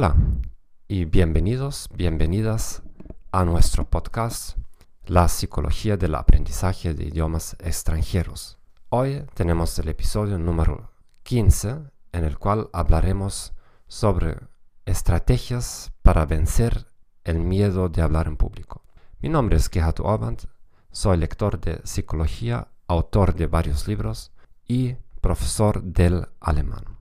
Hola y bienvenidos, bienvenidas a nuestro podcast La psicología del aprendizaje de idiomas extranjeros. Hoy tenemos el episodio número 15 en el cual hablaremos sobre estrategias para vencer el miedo de hablar en público. Mi nombre es Gerhard Orband, soy lector de psicología, autor de varios libros y profesor del alemán.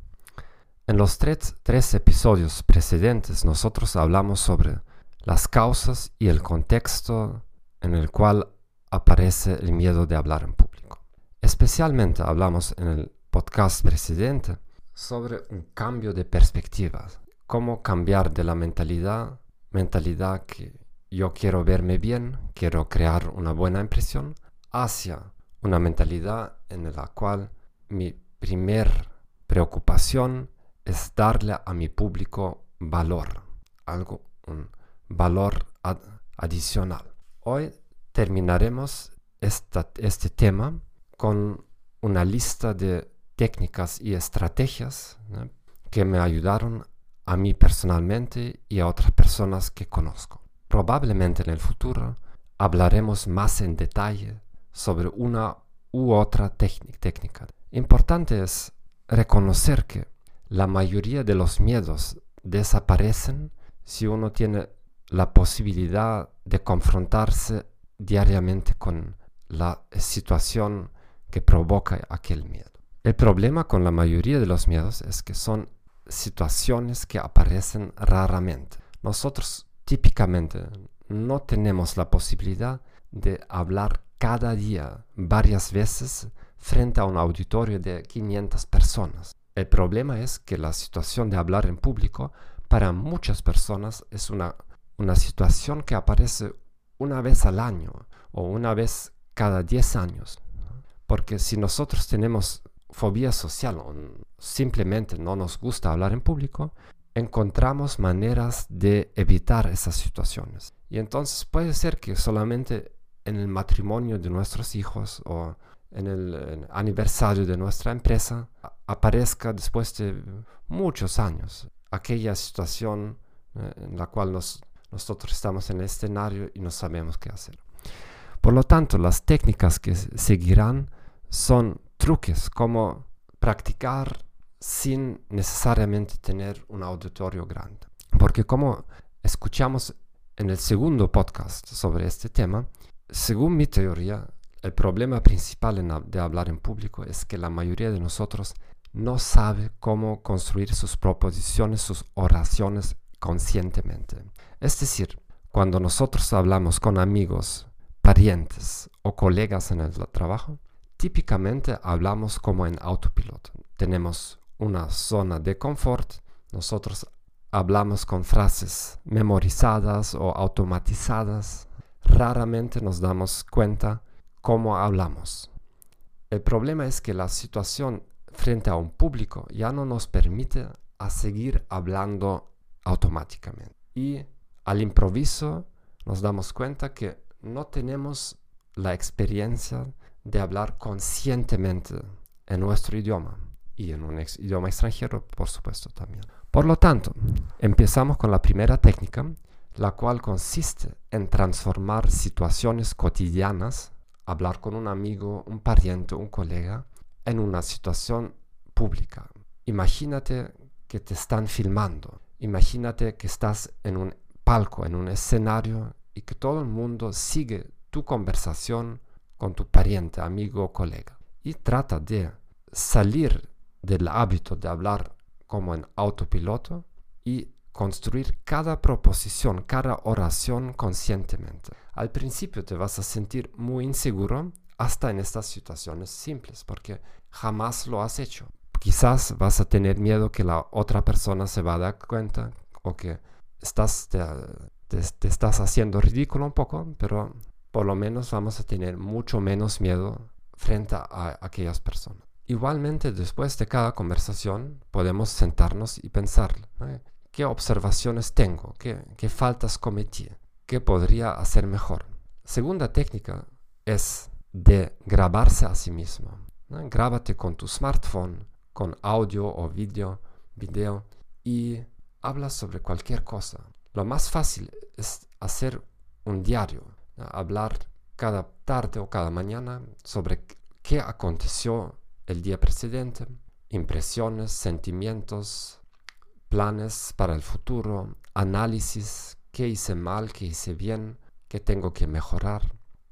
En los tres, episodios precedentes nosotros hablamos sobre las causas y el contexto en el cual aparece el miedo de hablar en público. Especialmente hablamos en el podcast precedente sobre un cambio de perspectiva, cómo cambiar de la mentalidad, mentalidad que yo quiero verme bien, quiero crear una buena impresión, hacia una mentalidad en la cual mi primer preocupación es darle a mi público valor, algo, un valor adicional. Hoy terminaremos este tema con una lista de técnicas y estrategias que me ayudaron a mí personalmente y a otras personas que conozco. Probablemente en el futuro hablaremos más en detalle sobre una u otra técnica. Importante es reconocer que la mayoría de los miedos desaparecen si uno tiene la posibilidad de confrontarse diariamente con la situación que provoca aquel miedo. El problema con la mayoría de los miedos es que son situaciones que aparecen raramente. Nosotros típicamente no tenemos la posibilidad de hablar cada día varias veces frente a un auditorio de 500 personas. El problema es que la situación de hablar en público para muchas personas es una, una situación que aparece una vez al año o una vez cada 10 años. Porque si nosotros tenemos fobia social o simplemente no nos gusta hablar en público, encontramos maneras de evitar esas situaciones. Y entonces puede ser que solamente en el matrimonio de nuestros hijos o en el aniversario de nuestra empresa aparezca después de muchos años aquella situación eh, en la cual nosotros estamos en el escenario y no sabemos qué hacer. Por lo tanto, las técnicas que seguirán son truques como practicar sin necesariamente tener un auditorio grande. Porque como escuchamos en el segundo podcast sobre este tema, según mi teoría, el problema principal de hablar en público es que la mayoría de nosotros no sabe cómo construir sus proposiciones, sus oraciones conscientemente. Es decir, cuando nosotros hablamos con amigos, parientes o colegas en el trabajo, típicamente hablamos como en autopiloto. Tenemos una zona de confort, nosotros hablamos con frases memorizadas o automatizadas, raramente nos damos cuenta cómo hablamos. El problema es que la situación frente a un público ya no nos permite a seguir hablando automáticamente. Y al improviso nos damos cuenta que no tenemos la experiencia de hablar conscientemente en nuestro idioma y en un idioma extranjero, por supuesto, también. Por lo tanto, empezamos con la primera técnica, la cual consiste en transformar situaciones cotidianas, hablar con un amigo, un pariente, un colega, en una situación pública. Imagínate que te están filmando. Imagínate que estás en un palco, en un escenario y que todo el mundo sigue tu conversación con tu pariente, amigo o colega. Y trata de salir del hábito de hablar como en autopiloto y construir cada proposición, cada oración conscientemente. Al principio te vas a sentir muy inseguro hasta en estas situaciones simples, porque jamás lo has hecho. Quizás vas a tener miedo que la otra persona se va a dar cuenta o que estás, te, estás haciendo ridículo un poco, pero por lo menos vamos a tener mucho menos miedo frente a aquellas personas. Igualmente, después de cada conversación, podemos sentarnos y pensar, ¿qué observaciones tengo? ¿Qué, ¿Qué faltas cometí? ¿Qué podría hacer mejor? Segunda técnica es de grabarse a sí mismo. Grábate con tu smartphone, con audio o video, video y habla sobre cualquier cosa. Lo más fácil es hacer un diario, hablar cada tarde o cada mañana sobre qué aconteció el día precedente, impresiones, sentimientos, planes para el futuro, análisis, qué hice mal, qué hice bien, qué tengo que mejorar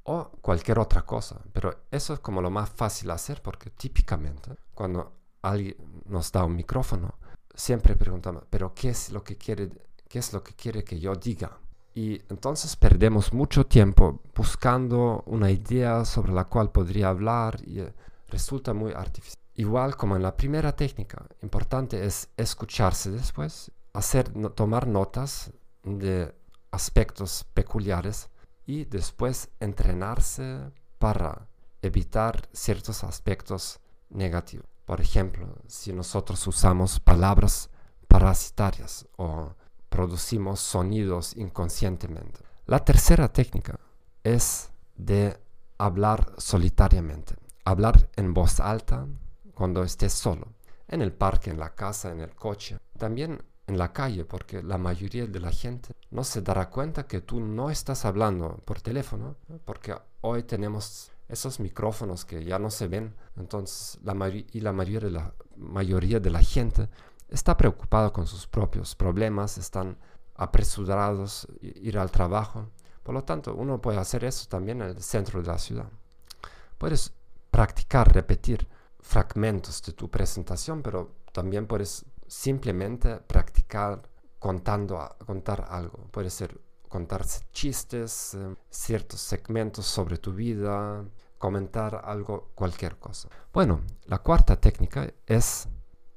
o cualquier otra cosa. Pero eso es como lo más fácil hacer porque típicamente cuando alguien nos da un micrófono, siempre preguntamos, pero ¿qué es lo que quiere, qué es lo que, quiere que yo diga? Y entonces perdemos mucho tiempo buscando una idea sobre la cual podría hablar y eh, resulta muy artificial. Igual como en la primera técnica, importante es escucharse después, hacer, tomar notas de aspectos peculiares y después entrenarse para evitar ciertos aspectos negativos. Por ejemplo, si nosotros usamos palabras parasitarias o producimos sonidos inconscientemente. La tercera técnica es de hablar solitariamente, hablar en voz alta cuando estés solo, en el parque, en la casa, en el coche, también en la calle, porque la mayoría de la gente no se dará cuenta que tú no estás hablando por teléfono, porque hoy tenemos esos micrófonos que ya no se ven, entonces la y la mayoría de la mayoría de la gente está preocupado con sus propios problemas, están apresurados ir al trabajo. Por lo tanto, uno puede hacer eso también en el centro de la ciudad. Puedes practicar, repetir fragmentos de tu presentación, pero también puedes simplemente contando, contar algo. Puede ser contar chistes, eh, ciertos segmentos sobre tu vida, comentar algo, cualquier cosa. Bueno, la cuarta técnica es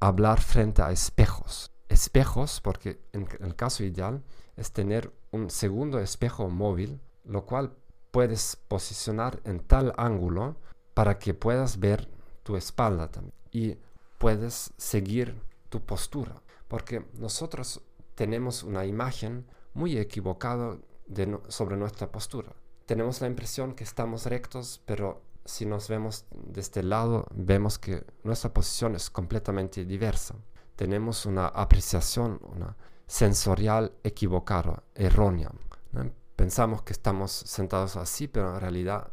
hablar frente a espejos. Espejos, porque en el caso ideal es tener un segundo espejo móvil, lo cual puedes posicionar en tal ángulo para que puedas ver tu espalda también y puedes seguir tu postura, porque nosotros tenemos una imagen muy equivocada sobre nuestra postura. Tenemos la impresión que estamos rectos, pero si nos vemos de este lado, vemos que nuestra posición es completamente diversa. Tenemos una apreciación, una sensorial equivocada, errónea. Pensamos que estamos sentados así, pero en realidad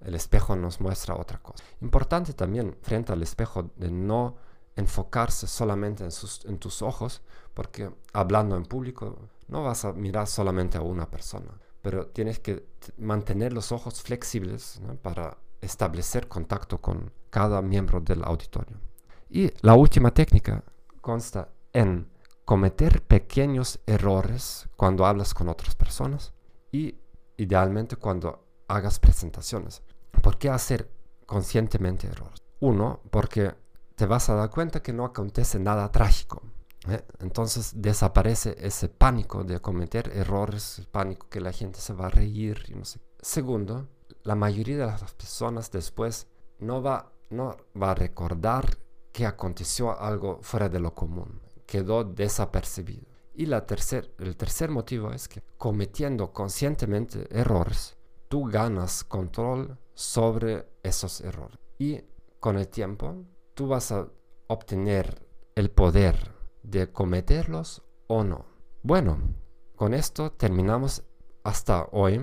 el espejo nos muestra otra cosa. Importante también frente al espejo de no enfocarse solamente en, tus ojos, porque hablando en público no vas a mirar solamente a una persona pero tienes que mantener los ojos flexibles para establecer contacto con cada miembro del auditorio. Y la última técnica consta en cometer pequeños errores cuando hablas con otras personas y idealmente cuando hagas presentaciones. ¿Por qué hacer conscientemente errores? Uno, porque te vas a dar cuenta que no acontece nada trágico. ¿eh? Entonces desaparece ese pánico de cometer errores, el pánico que la gente se va a reír. Segundo, la mayoría de las personas después no va, no va a recordar que aconteció algo fuera de lo común, quedó desapercibido. Y la tercer, el tercer motivo es que cometiendo conscientemente errores, tú ganas control sobre esos errores. Y con el tiempo, tú vas a obtener el poder de cometerlos o no. Bueno, con esto terminamos hasta hoy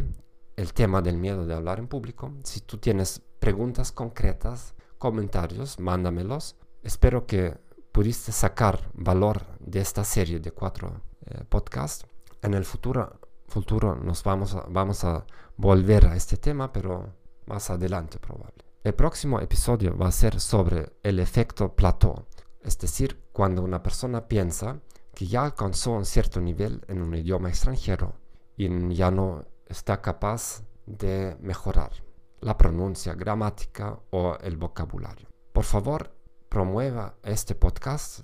el tema del miedo de hablar en público. Si tú tienes preguntas concretas, comentarios, mándamelos. Espero que pudiste sacar valor de esta serie de cuatro eh, podcasts. En el futuro, futuro nos vamos a, vamos a volver a este tema, pero más adelante probable. El próximo episodio va a ser sobre el efecto plató es decir, cuando una persona piensa que ya alcanzó un cierto nivel en un idioma extranjero y ya no está capaz de mejorar la pronuncia, gramática o el vocabulario. Por favor, promueva este podcast,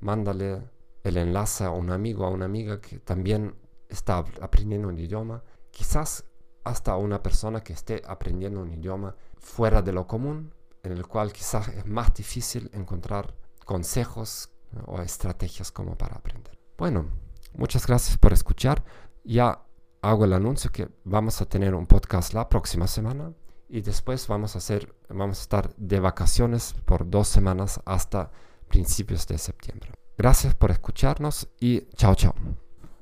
mándale el enlace a un amigo, a una amiga que también está aprendiendo un idioma, quizás hasta a una persona que esté aprendiendo un idioma fuera de lo común, en el cual quizás es más difícil encontrar consejos o estrategias como para aprender. Bueno, muchas gracias por escuchar. Ya hago el anuncio que vamos a tener un podcast la próxima semana y después vamos a hacer, vamos a estar de vacaciones por dos semanas hasta principios de septiembre. Gracias por escucharnos y chao chao.